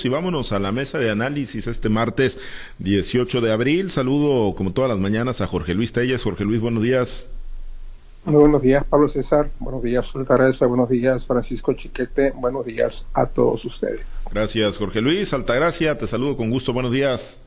Y vámonos a la mesa de análisis este martes 18 de abril. Saludo como todas las mañanas a Jorge Luis Telles. Jorge Luis, buenos días. Muy buenos días, Pablo César. Buenos días, Altagracia. Buenos días, Francisco Chiquete. Buenos días a todos ustedes. Gracias, Jorge Luis. Altagracia, te saludo con gusto. Buenos días.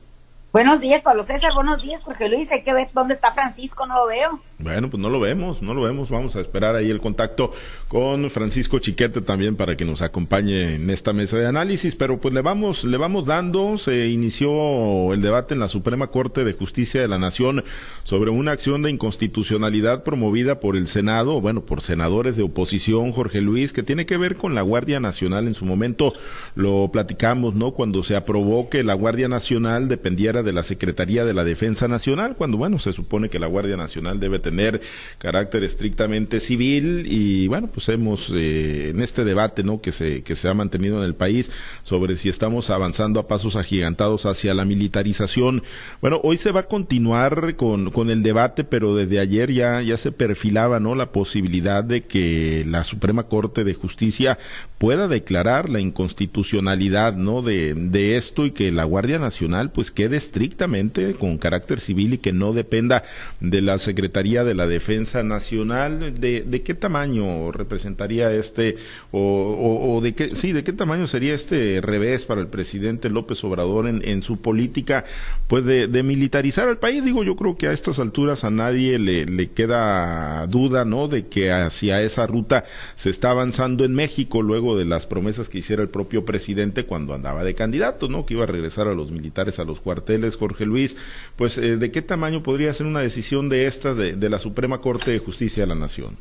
Buenos días, Pablo César. Buenos días, Jorge Luis. Hay que ver dónde está Francisco, no lo veo. Bueno, pues no lo vemos, no lo vemos. Vamos a esperar ahí el contacto con Francisco Chiquete también para que nos acompañe en esta mesa de análisis. Pero pues le vamos, le vamos dando. Se inició el debate en la Suprema Corte de Justicia de la Nación sobre una acción de inconstitucionalidad promovida por el Senado, bueno, por senadores de oposición, Jorge Luis, que tiene que ver con la Guardia Nacional. En su momento lo platicamos, ¿no? Cuando se aprobó que la Guardia Nacional dependiera de la Secretaría de la Defensa Nacional, cuando, bueno, se supone que la Guardia Nacional debe tener carácter estrictamente civil y, bueno, pues hemos, eh, en este debate, ¿no?, que se, que se ha mantenido en el país sobre si estamos avanzando a pasos agigantados hacia la militarización. Bueno, hoy se va a continuar con, con el debate, pero desde ayer ya, ya se perfilaba, ¿no?, la posibilidad de que la Suprema Corte de Justicia pueda declarar la inconstitucionalidad, ¿no?, de, de esto y que la Guardia Nacional, pues, quede estrictamente con carácter civil y que no dependa de la Secretaría de la Defensa Nacional. ¿De, qué tamaño representaría este, o, de qué, sí, de qué tamaño sería este revés para el presidente López Obrador en, su política, pues de, de, militarizar al país? Digo, yo creo que a estas alturas a nadie le, le queda duda, ¿no? De que hacia esa ruta se está avanzando en México luego de las promesas que hiciera el propio presidente cuando andaba de candidato, ¿no? Que iba a regresar a los militares a los cuarteles Jorge Luis, pues eh, ¿de qué tamaño podría ser una decisión de esta de, la Suprema Corte de Justicia de la Nación?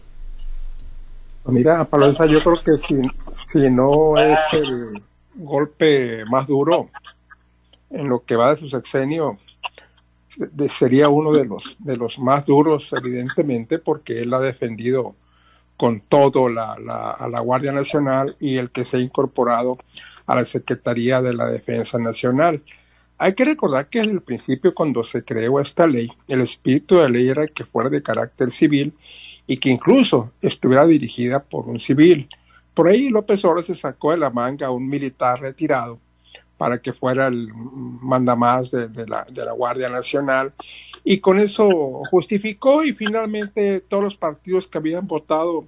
Mira, Paloesa, yo creo que si, si no es el golpe más duro en lo que va de su sexenio, sería uno de los, de los más duros, evidentemente, porque él ha defendido con todo la, la, a la Guardia Nacional y el que se ha incorporado a la Secretaría de la Defensa Nacional. Hay que recordar que desde el principio, cuando se creó esta ley, el espíritu de la ley era que fuera de carácter civil y que incluso estuviera dirigida por un civil. Por ahí López Obrador se sacó de la manga a un militar retirado para que fuera el mandamás de, la, de la Guardia Nacional y con eso justificó y finalmente todos los partidos que habían votado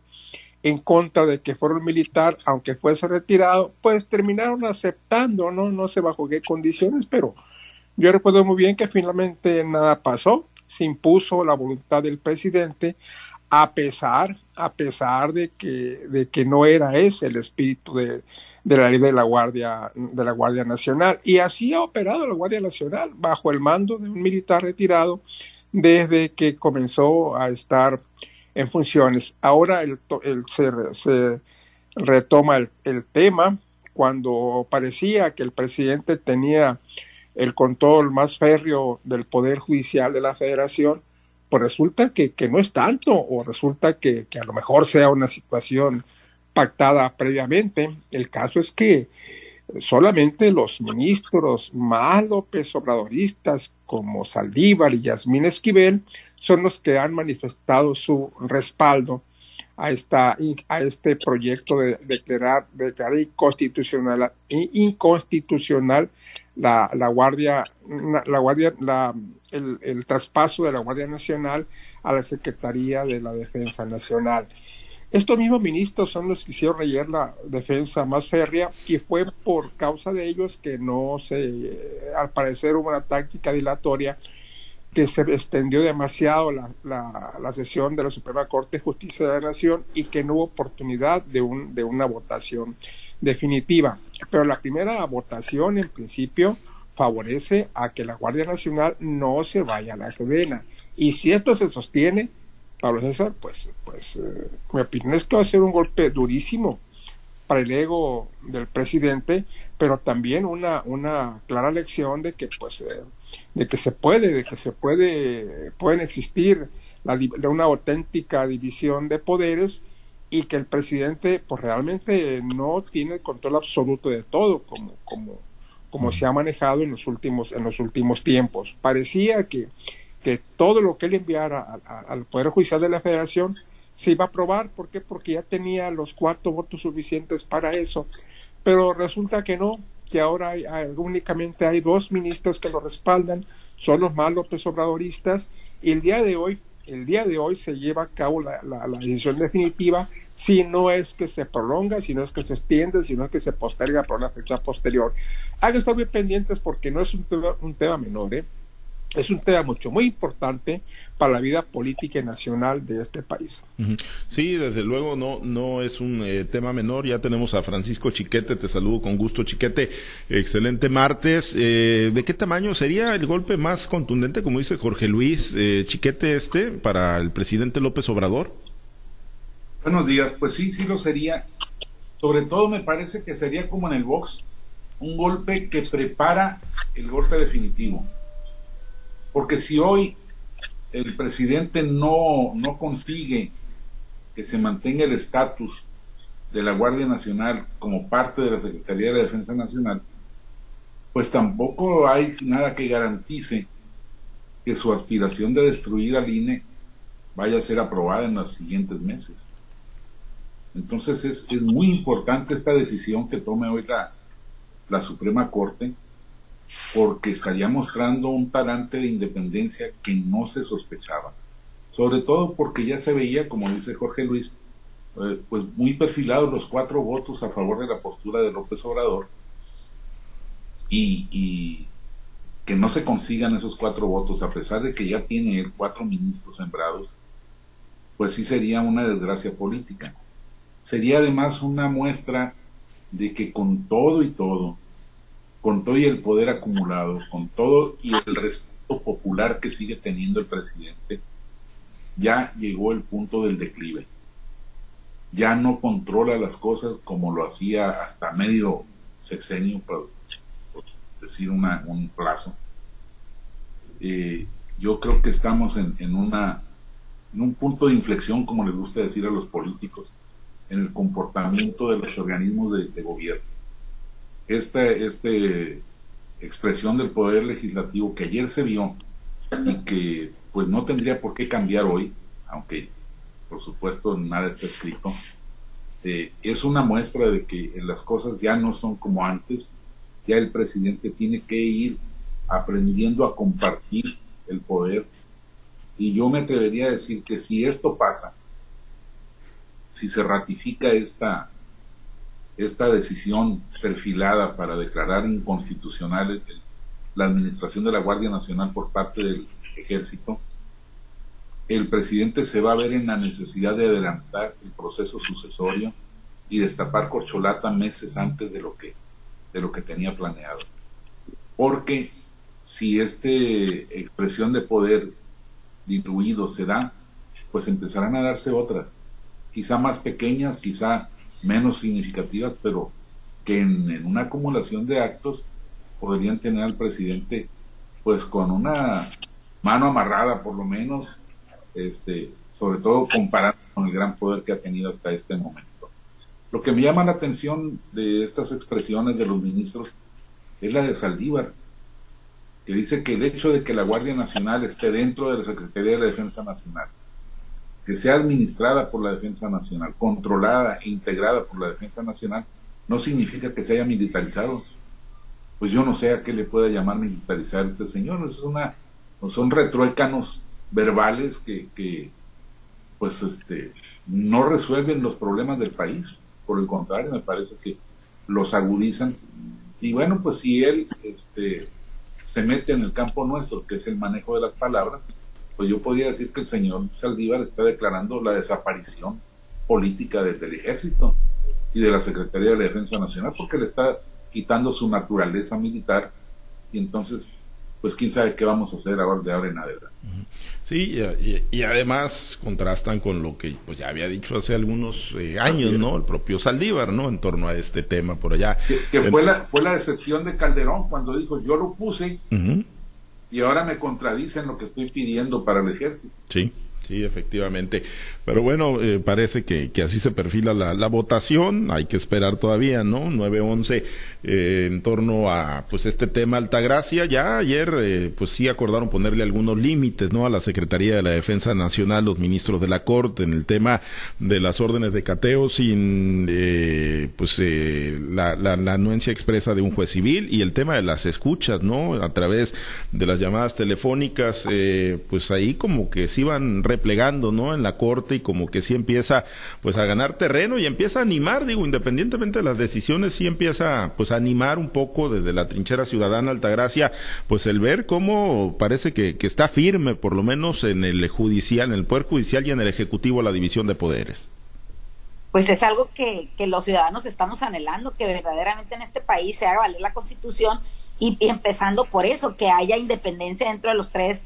en contra de que fuera un militar, aunque fuese retirado, pues terminaron aceptando, ¿no? No sé bajo qué condiciones, pero yo recuerdo muy bien que finalmente nada pasó, se impuso la voluntad del presidente, a pesar, a pesar de que, de que no era ese el espíritu de, de la ley de la Guardia, de la Guardia Nacional. Y así ha operado la Guardia Nacional, bajo el mando de un militar retirado, desde que comenzó a estar en funciones. Ahora el, el, se, se, retoma el, tema cuando parecía que el presidente tenía el control más férreo del Poder Judicial de la Federación, pues resulta que, que no es tanto, o resulta que, a lo mejor sea una situación pactada previamente. El caso es que solamente los ministros más López Obradoristas como Saldívar y Yasmín Esquivel son los que han manifestado su respaldo a, esta, a este proyecto de declarar, declarar inconstitucional, inconstitucional la, la Guardia, la Guardia, la, el, el traspaso de la Guardia Nacional a la Secretaría de la Defensa Nacional. Estos mismos ministros son los que hicieron ayer la defensa más férrea y fue por causa de ellos que no se, al parecer hubo una táctica dilatoria que se extendió demasiado la, la, la, sesión de la Suprema Corte de Justicia de la Nación y que no hubo oportunidad de, un, de una votación definitiva. Pero la primera votación, en principio, favorece a que la Guardia Nacional no se vaya a la Sedena. Y si esto se sostiene, Pablo César, pues, pues eh, mi opinión es que va a ser un golpe durísimo para el ego del presidente, pero también una, una clara lección de que, pues, eh, de que se puede, de que se puede, pueden existir una auténtica división de poderes y que el presidente, pues, realmente no tiene el control absoluto de todo, como, como, como se ha manejado en los últimos, en los últimos tiempos. Parecía que que todo lo que él enviara al Poder Judicial de la Federación se iba a aprobar. ¿Por qué? Porque ya tenía los cuatro votos suficientes para eso. Pero resulta que no. que ahora hay, únicamente hay dos ministros que lo respaldan, son los más López Obradoristas, y el día de hoy, el día de hoy se lleva a cabo la, la, decisión definitiva, si no es que se prolonga, si no es que se extiende, si no es que se posterga para una fecha posterior. Hay que estar muy pendientes porque no es un tema, un tema menor, ¿eh? Es un tema mucho muy importante para la vida política y nacional de este país. Sí, desde luego no no es un eh, tema menor. Ya tenemos a Francisco Chiquete, te saludo con gusto Chiquete. Excelente martes. Eh, ¿De qué tamaño sería el golpe más contundente, como dice Jorge Luis eh, Chiquete este para el presidente López Obrador? Buenos días, pues sí, sí lo sería. Sobre todo me parece que sería como en el box, un golpe que prepara el golpe definitivo porque si hoy el presidente no, no consigue que se mantenga el estatus de la Guardia Nacional como parte de la Secretaría de la Defensa Nacional, pues tampoco hay nada que garantice que su aspiración de destruir al INE vaya a ser aprobada en los siguientes meses. Entonces es, es muy importante esta decisión que tome hoy la, la Suprema Corte porque estaría mostrando un talante de independencia que no se sospechaba. Sobre todo porque ya se veía, como dice Jorge Luis, eh, pues muy perfilados los cuatro votos a favor de la postura de López Obrador y, y que no se consigan esos cuatro votos, a pesar de que ya tiene cuatro ministros sembrados, pues sí sería una desgracia política. Sería además una muestra de que con todo y todo, con todo y el poder acumulado, con todo y el respeto popular que sigue teniendo el presidente, ya llegó el punto del declive. Ya no controla las cosas como lo hacía hasta medio sexenio, por, decir un plazo. Eh, yo creo que estamos en, una, en un punto de inflexión, como les gusta decir a los políticos, en el comportamiento de los organismos de gobierno esta este expresión del poder legislativo que ayer se vio y que pues no tendría por qué cambiar hoy, aunque por supuesto nada está escrito, eh, es una muestra de que las cosas ya no son como antes, ya el presidente tiene que ir aprendiendo a compartir el poder. Y yo me atrevería a decir que si esto pasa, si se ratifica esta esta decisión perfilada para declarar inconstitucional la administración de la Guardia Nacional por parte del ejército, el presidente se va a ver en la necesidad de adelantar el proceso sucesorio y destapar corcholata meses antes de lo que, de lo que tenía planeado. Porque si esta expresión de poder diluido se da, pues empezarán a darse otras, quizá más pequeñas, quizá menos significativas, pero que en, una acumulación de actos podrían tener al presidente pues con una mano amarrada por lo menos, este, sobre todo comparado con el gran poder que ha tenido hasta este momento. Lo que me llama la atención de estas expresiones de los ministros es la de Saldívar, que dice que el hecho de que la Guardia Nacional esté dentro de la Secretaría de la Defensa Nacional que sea administrada por la Defensa Nacional, controlada e integrada por la Defensa Nacional, no significa que se haya militarizado. Pues yo no sé a qué le pueda llamar militarizar este señor. Es una, son retruécanos verbales que, que pues este, no resuelven los problemas del país. Por el contrario, me parece que los agudizan. Y bueno, pues si él este, se mete en el campo nuestro, que es el manejo de las palabras, pues yo podría decir que el señor Saldívar está declarando la desaparición política del, ejército y de la Secretaría de la Defensa Nacional porque le está quitando su naturaleza militar y entonces pues quién sabe qué vamos a hacer ahora de ahora en adelante. Sí, y, además contrastan con lo que pues ya había dicho hace algunos eh, años, ¿no? El propio Saldívar, ¿no? En torno a este tema por allá. Que, fue, la, fue la decepción de Calderón cuando dijo, yo lo puse, y ahora me contradicen lo que estoy pidiendo para el ejército. Sí, Sí, efectivamente. Pero bueno, eh, parece que, que, así se perfila la, la, votación. Hay que esperar todavía, ¿no? 9-11 eh, en torno a pues este tema Altagracia. Ya ayer, eh, pues sí acordaron ponerle algunos límites, ¿no? A la Secretaría de la Defensa Nacional, los ministros de la Corte, en el tema de las órdenes de cateo sin, eh, pues, eh, la, la, la anuencia expresa de un juez civil y el tema de las escuchas, ¿no? A través de las llamadas telefónicas, eh, pues ahí como que se iban replegando, ¿no? En la corte y como que sí empieza pues a ganar terreno y empieza a animar, digo, independientemente de las decisiones, sí empieza pues a animar un poco desde la trinchera ciudadana Altagracia, pues el ver cómo parece que, que está firme, por lo menos en el judicial, en el Poder Judicial y en el Ejecutivo, la división de poderes pues es algo que, que, los ciudadanos estamos anhelando, que verdaderamente en este país se haga valer la constitución y, y empezando por eso, que haya independencia dentro de los tres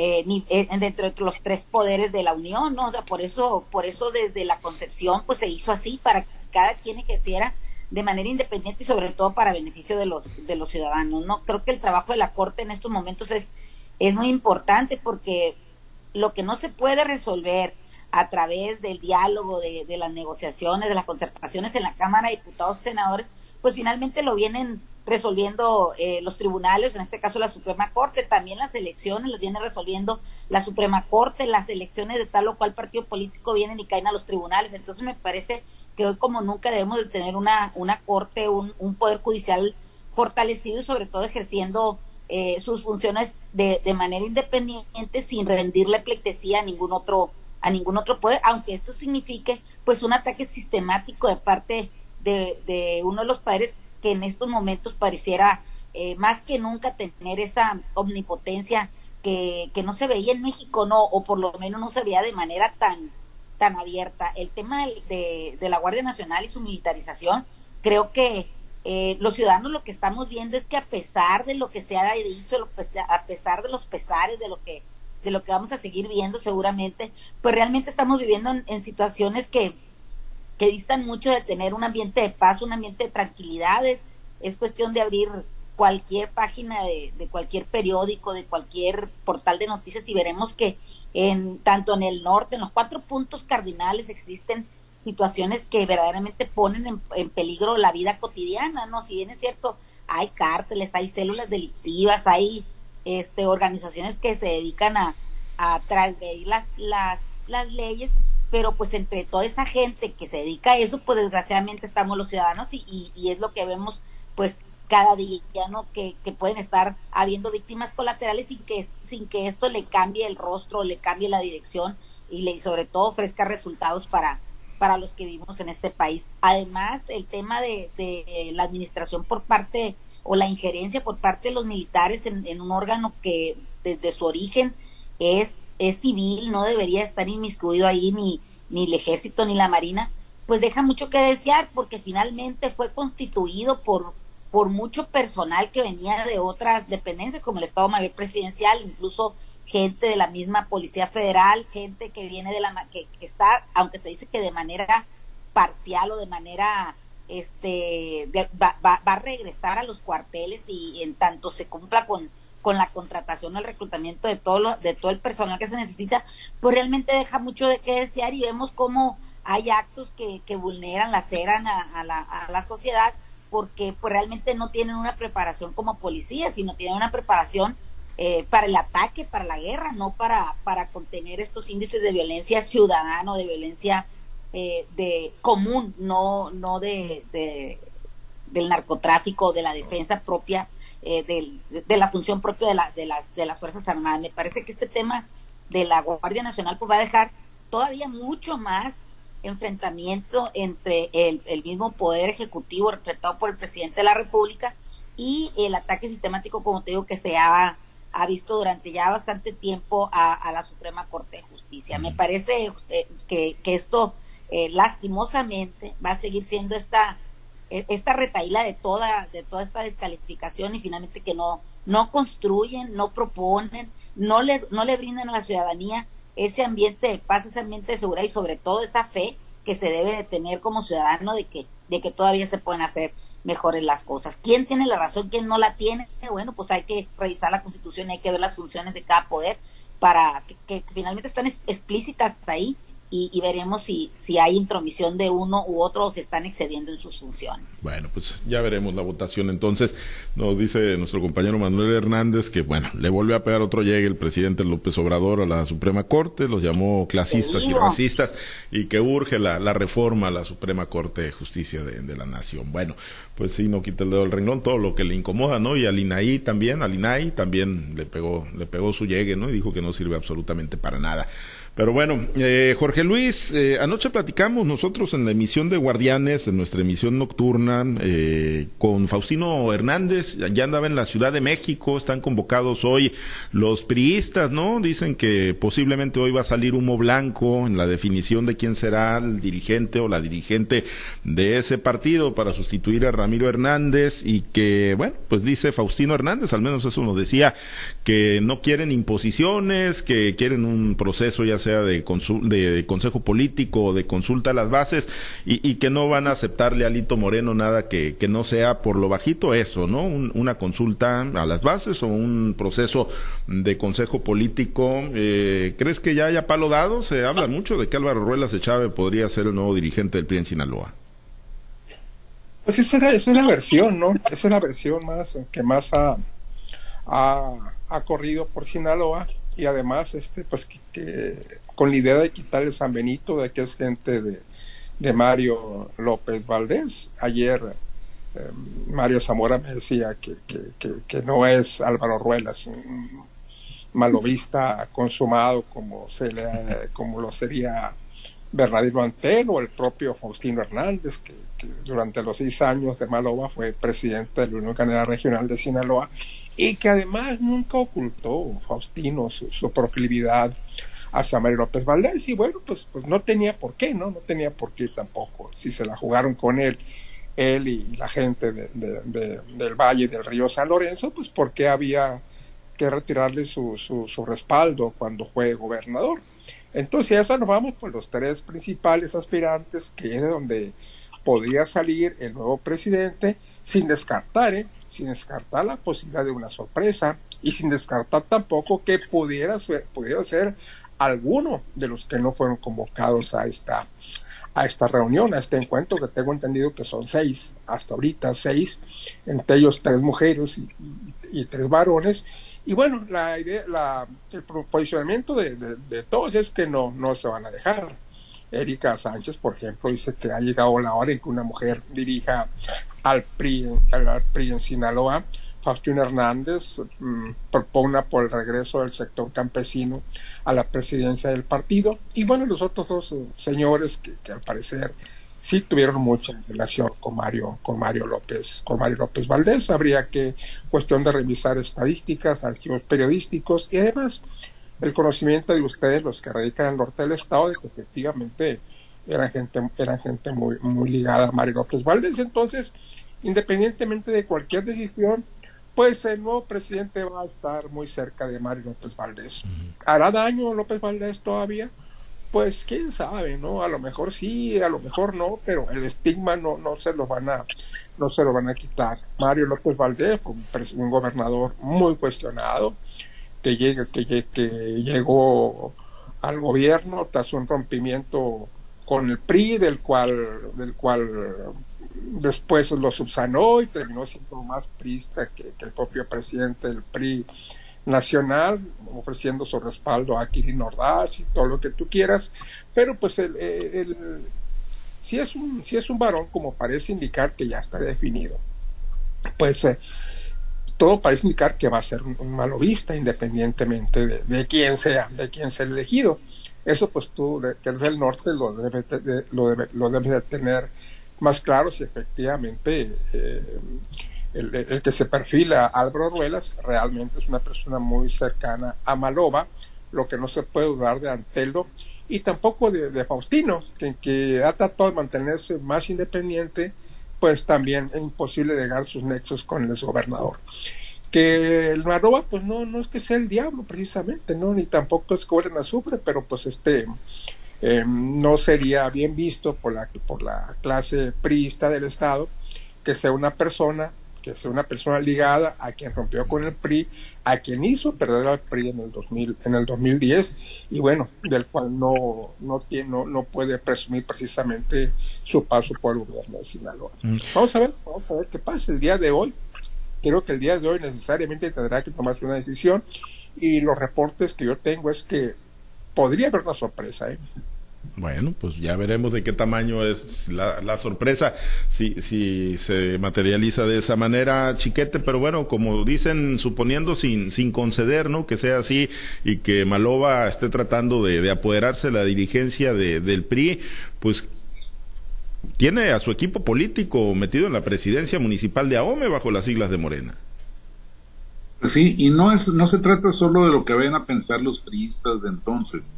eh, eh, dentro de los tres poderes de la Unión, ¿no? O sea, por eso, por eso desde la concepción, pues se hizo así, para que cada quien ejerciera de manera independiente y sobre todo para beneficio de los, de los ciudadanos, ¿no? Creo que el trabajo de la Corte en estos momentos es, es muy importante porque lo que no se puede resolver a través del diálogo, de, de las negociaciones, de las concertaciones en la Cámara de Diputados y Senadores, pues finalmente lo vienen resolviendo eh, los tribunales, en este caso la Suprema Corte, también las elecciones las viene resolviendo la Suprema Corte, las elecciones de tal o cual partido político vienen y caen a los tribunales. Entonces me parece que hoy como nunca debemos de tener una, una Corte, un, Poder Judicial fortalecido y sobre todo ejerciendo eh, sus funciones de, de manera independiente sin rendirle pleitesía a ningún otro a ningún otro poder, aunque esto signifique pues un ataque sistemático de parte de, de uno de los padres que en estos momentos pareciera eh, más que nunca tener esa omnipotencia que, que no se veía en México, no, o por lo menos no se veía de manera tan, tan abierta. El tema de, de la Guardia Nacional y su militarización, creo que eh, los ciudadanos lo que estamos viendo es que a pesar de lo que se ha dicho, a pesar de los pesares, de lo que de lo que vamos a seguir viendo seguramente, pues realmente estamos viviendo en, en situaciones que, que distan mucho de tener un ambiente de paz, un ambiente de tranquilidades. Es cuestión de abrir cualquier página de, de, cualquier periódico, de cualquier portal de noticias y veremos que en tanto en el norte, en los cuatro puntos cardinales existen situaciones que verdaderamente ponen en, en peligro la vida cotidiana, ¿no? Si bien es cierto, hay cárteles, hay células delictivas, hay este organizaciones que se dedican a, a transgredir las, las, las leyes, pero pues entre toda esa gente que se dedica a eso, pues desgraciadamente estamos los ciudadanos y, y, es lo que vemos pues cada día, ¿no? Que, que, pueden estar habiendo víctimas colaterales sin que, sin que esto le cambie el rostro, le cambie la dirección y, le, sobre todo ofrezca resultados para, para los que vivimos en este país. Además, el tema de, de la administración por parte o la injerencia por parte de los militares en un órgano que desde su origen es es civil, no debería estar inmiscuido ahí ni, ni el ejército ni la marina, pues deja mucho que desear porque finalmente fue constituido por, por mucho personal que venía de otras dependencias como el Estado Mayor Presidencial, incluso gente de la misma Policía Federal, gente que viene de la que, que está, aunque se dice que de manera parcial o de manera este va, va, va a regresar a los cuarteles y en tanto se cumpla con con la contratación o el reclutamiento de todo lo, de todo el personal que se necesita, pues realmente deja mucho de qué desear y vemos cómo hay actos que, que vulneran, laceran a, a, la, a la sociedad porque pues realmente no tienen una preparación como policía, sino tienen una preparación eh, para el ataque, para la guerra, no para, para contener estos índices de violencia ciudadana, de violencia eh, de común, no, no de, de, del narcotráfico, de la defensa propia eh, de, de, la función propia de, la, de, las, de las Fuerzas Armadas. Me parece que este tema de la Guardia Nacional pues va a dejar todavía mucho más enfrentamiento entre el, el mismo poder ejecutivo representado por el presidente de la República y el ataque sistemático, como te digo, que se ha, ha visto durante ya bastante tiempo a, a la Suprema Corte de Justicia. Me parece eh, que, que esto eh, lastimosamente va a seguir siendo esta esta retaíla de toda de toda esta descalificación y finalmente que no no construyen, no proponen, no le no le brindan a la ciudadanía ese ambiente de paz, ese ambiente de seguridad y sobre todo esa fe que se debe de tener como ciudadano de que de que todavía se pueden hacer mejores las cosas. ¿Quién tiene la razón, quién no la tiene? Bueno, pues hay que revisar la Constitución, hay que ver las funciones de cada poder para que, que finalmente están explícitas ahí y, veremos si, si hay intromisión de uno u otro o se están excediendo en sus funciones. Bueno, pues ya veremos la votación. Entonces, nos dice nuestro compañero Manuel Hernández que, bueno, le vuelve a pegar otro llegue el presidente López Obrador a la Suprema Corte, los llamó clasistas y racistas y que urge la, la, reforma a la Suprema Corte de Justicia de, de, la Nación. Bueno, pues sí, no quita el dedo del renglón, todo lo que le incomoda, ¿no? Y al INAI también, al INAI también le pegó, le pegó su llegue, ¿no? Y dijo que no sirve absolutamente para nada. Pero bueno, eh, Jorge Luis, eh, anoche platicamos nosotros en la emisión de Guardianes, en nuestra emisión nocturna, eh, con Faustino Hernández, ya andaba en la Ciudad de México, están convocados hoy los priistas, ¿no? Dicen que posiblemente hoy va a salir humo blanco en la definición de quién será el dirigente o la dirigente de ese partido para sustituir a Ramiro Hernández y que, bueno, pues dice Faustino Hernández, al menos eso nos decía, que no quieren imposiciones, que quieren un proceso ya sea sea de, de, consejo político o de consulta a las bases y, que no van a aceptarle a Lito Moreno nada que, no sea por lo bajito eso, ¿no? una consulta a las bases o un proceso de consejo político. Eh, ¿Crees que ya haya palo dado? Se habla mucho de que Álvaro Ruelas de Chávez podría ser el nuevo dirigente del PRI en Sinaloa. Pues esa, es la versión, ¿no? Esa es la versión más que más ha, ha corrido por Sinaloa y además este pues que, con la idea de quitar el San Benito de que es gente de, de Mario López Valdés. Ayer em, Mario Zamora me decía que, que, no es Álvaro Ruelas un malovista consumado como se le como lo sería Bernardino Antel o el propio Faustino Hernández que, durante los seis años de Maloba fue presidente de la Unión Canadá Regional de Sinaloa y que además nunca ocultó Faustino su, proclividad a Samuel López Valdés. Y bueno pues pues no tenía por qué no no tenía por qué tampoco. Si se la jugaron con él él y, la gente del Valle del Río San Lorenzo pues porque había que retirarle su, su, respaldo cuando fue gobernador entonces ya nos vamos por los tres principales aspirantes que es de donde podría salir el nuevo presidente sin descartar ¿eh? sin descartar la posibilidad de una sorpresa y sin descartar tampoco que pudiera ser, pudiera ser alguno de los que no fueron convocados a esta, a esta reunión, a este encuentro, que tengo entendido que son seis, hasta ahorita seis, entre ellos tres mujeres y, tres varones. Y bueno, la idea, la, el posicionamiento de, de, todos es que no, no se van a dejar. Erika Sánchez, por ejemplo, dice que ha llegado la hora en que una mujer dirija al PRI, al PRI en Sinaloa. Faustino Hernández mm, propone por el regreso del sector campesino a la presidencia del partido. Y bueno, los otros dos eh, señores que, al parecer sí tuvieron mucha relación con Mario, con Mario López, con Mario López Valdés. Habría que, cuestión de revisar estadísticas, archivos periodísticos y además el conocimiento de ustedes, los que radican en el norte del estado, de que efectivamente era gente, era gente muy, muy ligada a Mario López Valdés. Entonces, independientemente de cualquier decisión, pues el nuevo presidente va a estar muy cerca de Mario López Valdés. ¿Hará daño López Valdés todavía? Pues quién sabe, ¿no? A lo mejor sí, a lo mejor no, pero el estigma no, no se lo van a, no se lo van a quitar. Mario López Valdés, un, un gobernador muy cuestionado, que, llegue, que, que llegó al gobierno tras un rompimiento con el PRI, del cual, del cual después lo subsanó y terminó siendo más priista que, el propio presidente del PRI nacional, ofreciendo su respaldo a Kirin Ordaz y todo lo que tú quieras, pero pues el, el, si, es un, si es un varón, como parece indicar que ya está definido, pues eh, todo parece indicar que va a ser un, malovista independientemente de, de, quién sea, de quién sea elegido. Eso pues tú, que eres del norte, lo debes de, lo lo debes de tener más claro si efectivamente eh, el, que se perfila Álvaro Ruelas realmente es una persona muy cercana a Maloba, lo que no se puede dudar de Antelo y tampoco de, Faustino, que ha tratado de mantenerse más independiente, pues también es imposible llegar sus nexos con el gobernador que el Maroba pues no no es que sea el diablo precisamente no ni tampoco es que huelen azufre pero pues este eh, no sería bien visto por la por la clase priista del estado que sea una persona que es una persona ligada a quien rompió con el PRI, a quien hizo perder al PRI en el 2000, en el 2010 y bueno, del cual no no tiene no, no puede presumir precisamente su paso por el gobierno de Sinaloa. Mm. Vamos a ver, vamos a ver qué pasa el día de hoy. Creo que el día de hoy necesariamente tendrá que tomarse una decisión y los reportes que yo tengo es que podría haber una sorpresa, ¿eh? Bueno, pues ya veremos de qué tamaño es la, sorpresa, si, se materializa de esa manera, chiquete, pero bueno, como dicen, suponiendo sin, sin conceder, ¿no? Que sea así y que Malova esté tratando de, de apoderarse de la dirigencia de, del PRI, pues tiene a su equipo político metido en la presidencia municipal de Ahome bajo las siglas de Morena. Sí, y no es, no se trata solo de lo que vayan a pensar los priistas de entonces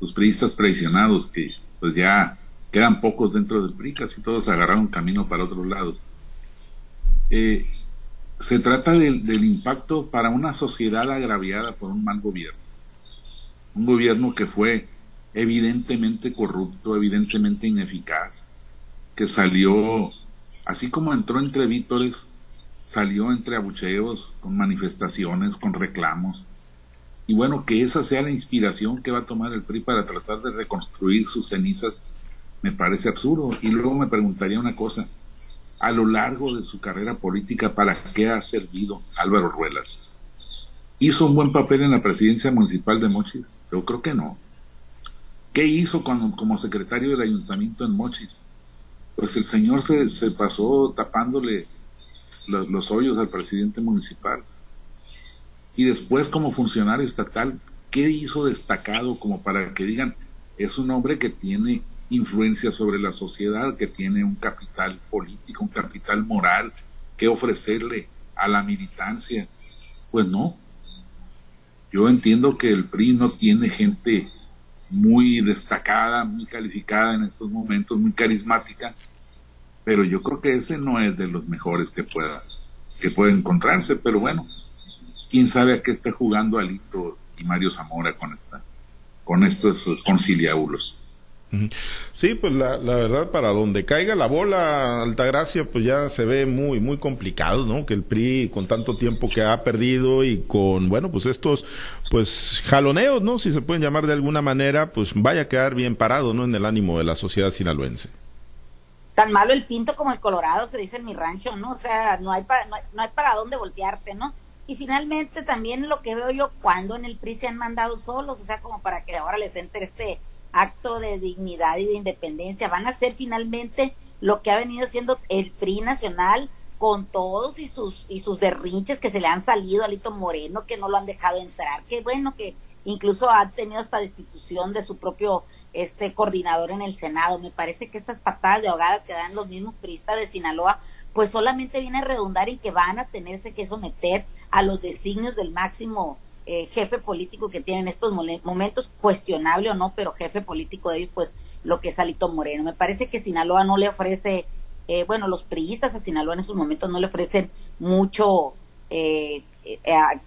los priistas traicionados que pues ya quedan pocos dentro del PRI, casi todos agarraron camino para otros lados. Eh, se trata del, del impacto para una sociedad agraviada por un mal gobierno. Un gobierno que fue evidentemente corrupto, evidentemente ineficaz, que salió, así como entró entre vítores, salió entre abucheos, con manifestaciones, con reclamos, y bueno, que esa sea la inspiración que va a tomar el PRI para tratar de reconstruir sus cenizas, me parece absurdo. Y luego me preguntaría una cosa, a lo largo de su carrera política, ¿para qué ha servido Álvaro Ruelas? ¿Hizo un buen papel en la presidencia municipal de Mochis? Yo creo que no. ¿Qué hizo cuando, como secretario del ayuntamiento en Mochis? Pues el señor se, se pasó tapándole los, los hoyos al presidente municipal y después como funcionario estatal, ¿qué hizo destacado como para que digan, es un hombre que tiene influencia sobre la sociedad, que tiene un capital político, un capital moral que ofrecerle a la militancia? Pues no. Yo entiendo que el PRI no tiene gente muy destacada, muy calificada en estos momentos, muy carismática, pero yo creo que ese no es de los mejores que pueda que puede encontrarse, pero bueno, quién sabe a qué está jugando Alito y Mario Zamora con esta, con estos conciliábulos. Sí, pues la, la, verdad, para donde caiga la bola, Altagracia, pues ya se ve muy, muy complicado, ¿no? Que el PRI, con tanto tiempo que ha perdido y con, bueno, pues estos, pues jaloneos, ¿no? Si se pueden llamar de alguna manera, pues vaya a quedar bien parado, ¿no? En el ánimo de la sociedad sinaloense. Tan malo el pinto como el colorado, se dice en mi rancho, ¿no? O sea, no hay, no hay, no hay para dónde voltearte, ¿no? Y finalmente también lo que veo yo cuando en el PRI se han mandado solos, o sea, como para que ahora les entre este acto de dignidad y de independencia, van a ser finalmente lo que ha venido siendo el PRI nacional con todos y sus y sus derrinches que se le han salido a Lito Moreno, que no lo han dejado entrar, que bueno que incluso ha tenido esta destitución de su propio este coordinador en el Senado. Me parece que estas patadas de ahogada que dan los mismos priistas de Sinaloa pues solamente viene a redundar en que van a tenerse que someter a los designios del máximo eh, jefe político que tienen estos momentos, cuestionable o no, pero jefe político de ellos, pues lo que es Alito Moreno. Me parece que Sinaloa no le ofrece, eh, bueno, los priistas a Sinaloa en estos momentos no le ofrecen mucho eh,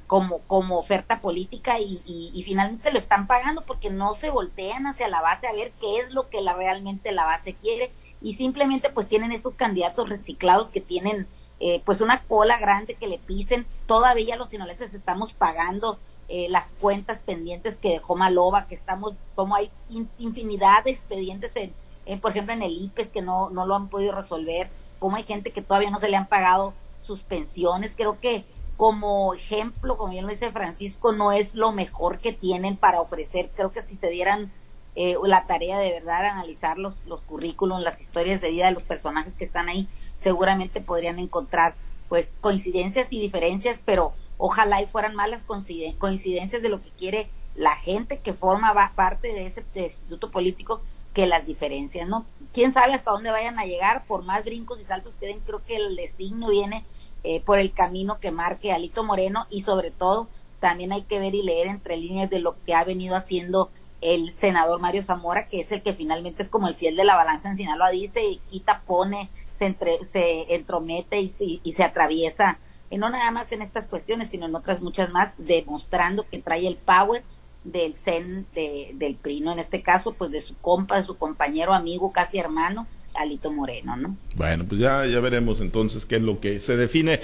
como, como oferta política y, y, finalmente lo están pagando porque no se voltean hacia la base a ver qué es lo que la, realmente la base quiere y simplemente pues tienen estos candidatos reciclados que tienen eh, pues una cola grande que le pisen. Todavía los sinolenses estamos pagando eh, las cuentas pendientes que dejó Maloba, que estamos, como hay infinidad de expedientes en, por ejemplo, en el IPES que no, no lo han podido resolver, como hay gente que todavía no se le han pagado sus pensiones. Creo que como ejemplo, como bien lo dice Francisco, no es lo mejor que tienen para ofrecer. Creo que si te dieran eh, la tarea de verdad analizar los, los currículums, las historias de vida de los personajes que están ahí, seguramente podrían encontrar pues coincidencias y diferencias, pero ojalá y fueran malas coincidencias de lo que quiere la gente que forma parte de ese instituto político que las diferencias, ¿no? Quién sabe hasta dónde vayan a llegar, por más brincos y saltos que den, creo que el designio viene eh, por el camino que marque Alito Moreno y sobre todo también hay que ver y leer entre líneas de lo que ha venido haciendo el senador Mario Zamora, que es el que finalmente es como el fiel de la balanza en Sinaloa, dice, quita, pone, se, entre, se entromete y, y, se atraviesa, y no nada más en estas cuestiones, sino en otras muchas más, demostrando que trae el power del CEN de, del PRI, ¿no? En este caso, pues de su compa, de su compañero, amigo, casi hermano, Alito Moreno, ¿no? Bueno, pues ya, ya veremos entonces qué es lo que se define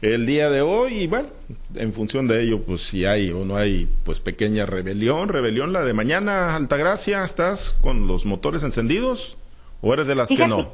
el día de hoy y bueno, en función de ello, pues si hay o no hay, pues pequeña rebelión, rebelión la de mañana, Altagracia, ¿estás con los motores encendidos o eres de las que no?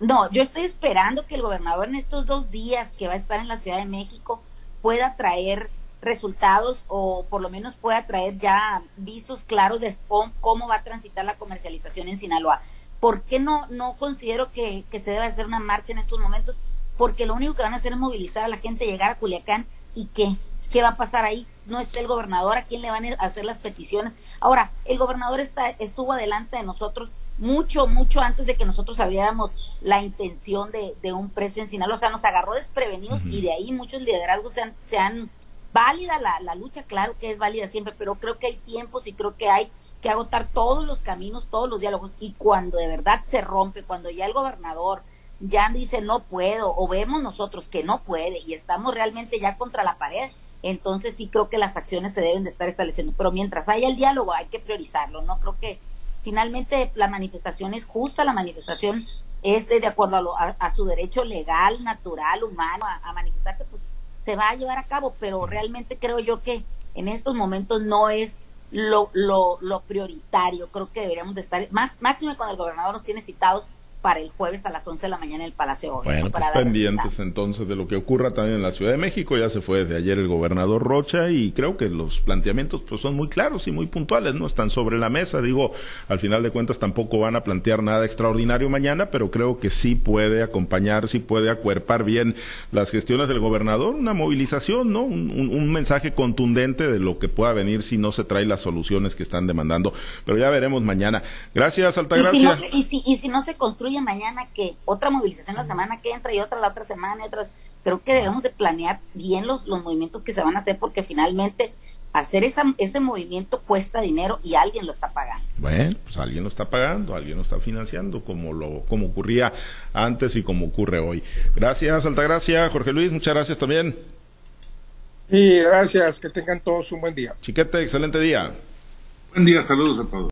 No, yo estoy esperando que el gobernador en estos dos días que va a estar en la Ciudad de México pueda traer resultados o por lo menos pueda traer ya visos claros de cómo va a transitar la comercialización en Sinaloa. ¿Por qué no, no considero que, que se debe hacer una marcha en estos momentos? Porque lo único que van a hacer es movilizar a la gente, llegar a Culiacán y qué, qué va a pasar ahí. No está el gobernador, a quién le van a hacer las peticiones. Ahora, el gobernador está, estuvo adelante de nosotros mucho, mucho antes de que nosotros sabíamos la intención de, de un precio en Sinaloa. O sea, nos agarró desprevenidos y de ahí muchos liderazgos se han, se han válida la, la lucha, claro que es válida siempre, pero creo que hay tiempos y creo que hay que agotar todos los caminos, todos los diálogos. Y cuando de verdad se rompe, cuando ya el gobernador ya dice no puedo, o vemos nosotros que no puede y estamos realmente ya contra la pared, entonces sí creo que las acciones se deben de estar estableciendo. Pero mientras haya el diálogo hay que priorizarlo, ¿no? Creo que finalmente la manifestación es justa, la manifestación es de, acuerdo a, su derecho legal, natural, humano a, manifestarse, pues se va a llevar a cabo, pero realmente creo yo que en estos momentos no es lo, lo, lo prioritario. Creo que deberíamos de estar, más máximo cuando el gobernador nos tiene citados para el jueves a las 11 de la mañana en el Palacio Bueno, pues pendientes entonces de lo que ocurra también en la Ciudad de México. Ya se fue desde ayer el gobernador Rocha y creo que los planteamientos pues son muy claros y muy puntuales, no están sobre la mesa. Digo, al final de cuentas tampoco van a plantear nada extraordinario mañana, pero creo que sí puede acompañar, sí puede acuerpar bien las gestiones del gobernador, una movilización, ¿no? Un, un mensaje contundente de lo que pueda venir si no se trae las soluciones que están demandando. Pero ya veremos mañana. Gracias, Altagracia. Y si no, y si no se construye mañana que otra movilización la semana que entra y otra la otra semana y otra. Creo que debemos de planear bien los, los movimientos que se van a hacer porque finalmente hacer esa, ese movimiento cuesta dinero y alguien lo está pagando. Bueno, pues alguien lo está pagando, alguien lo está financiando, como lo como ocurría antes y como ocurre hoy. Gracias, Altagracia, Jorge Luis, muchas gracias también. Y gracias, que tengan todos un buen día. Chiquete, excelente día. Buen día, saludos a todos.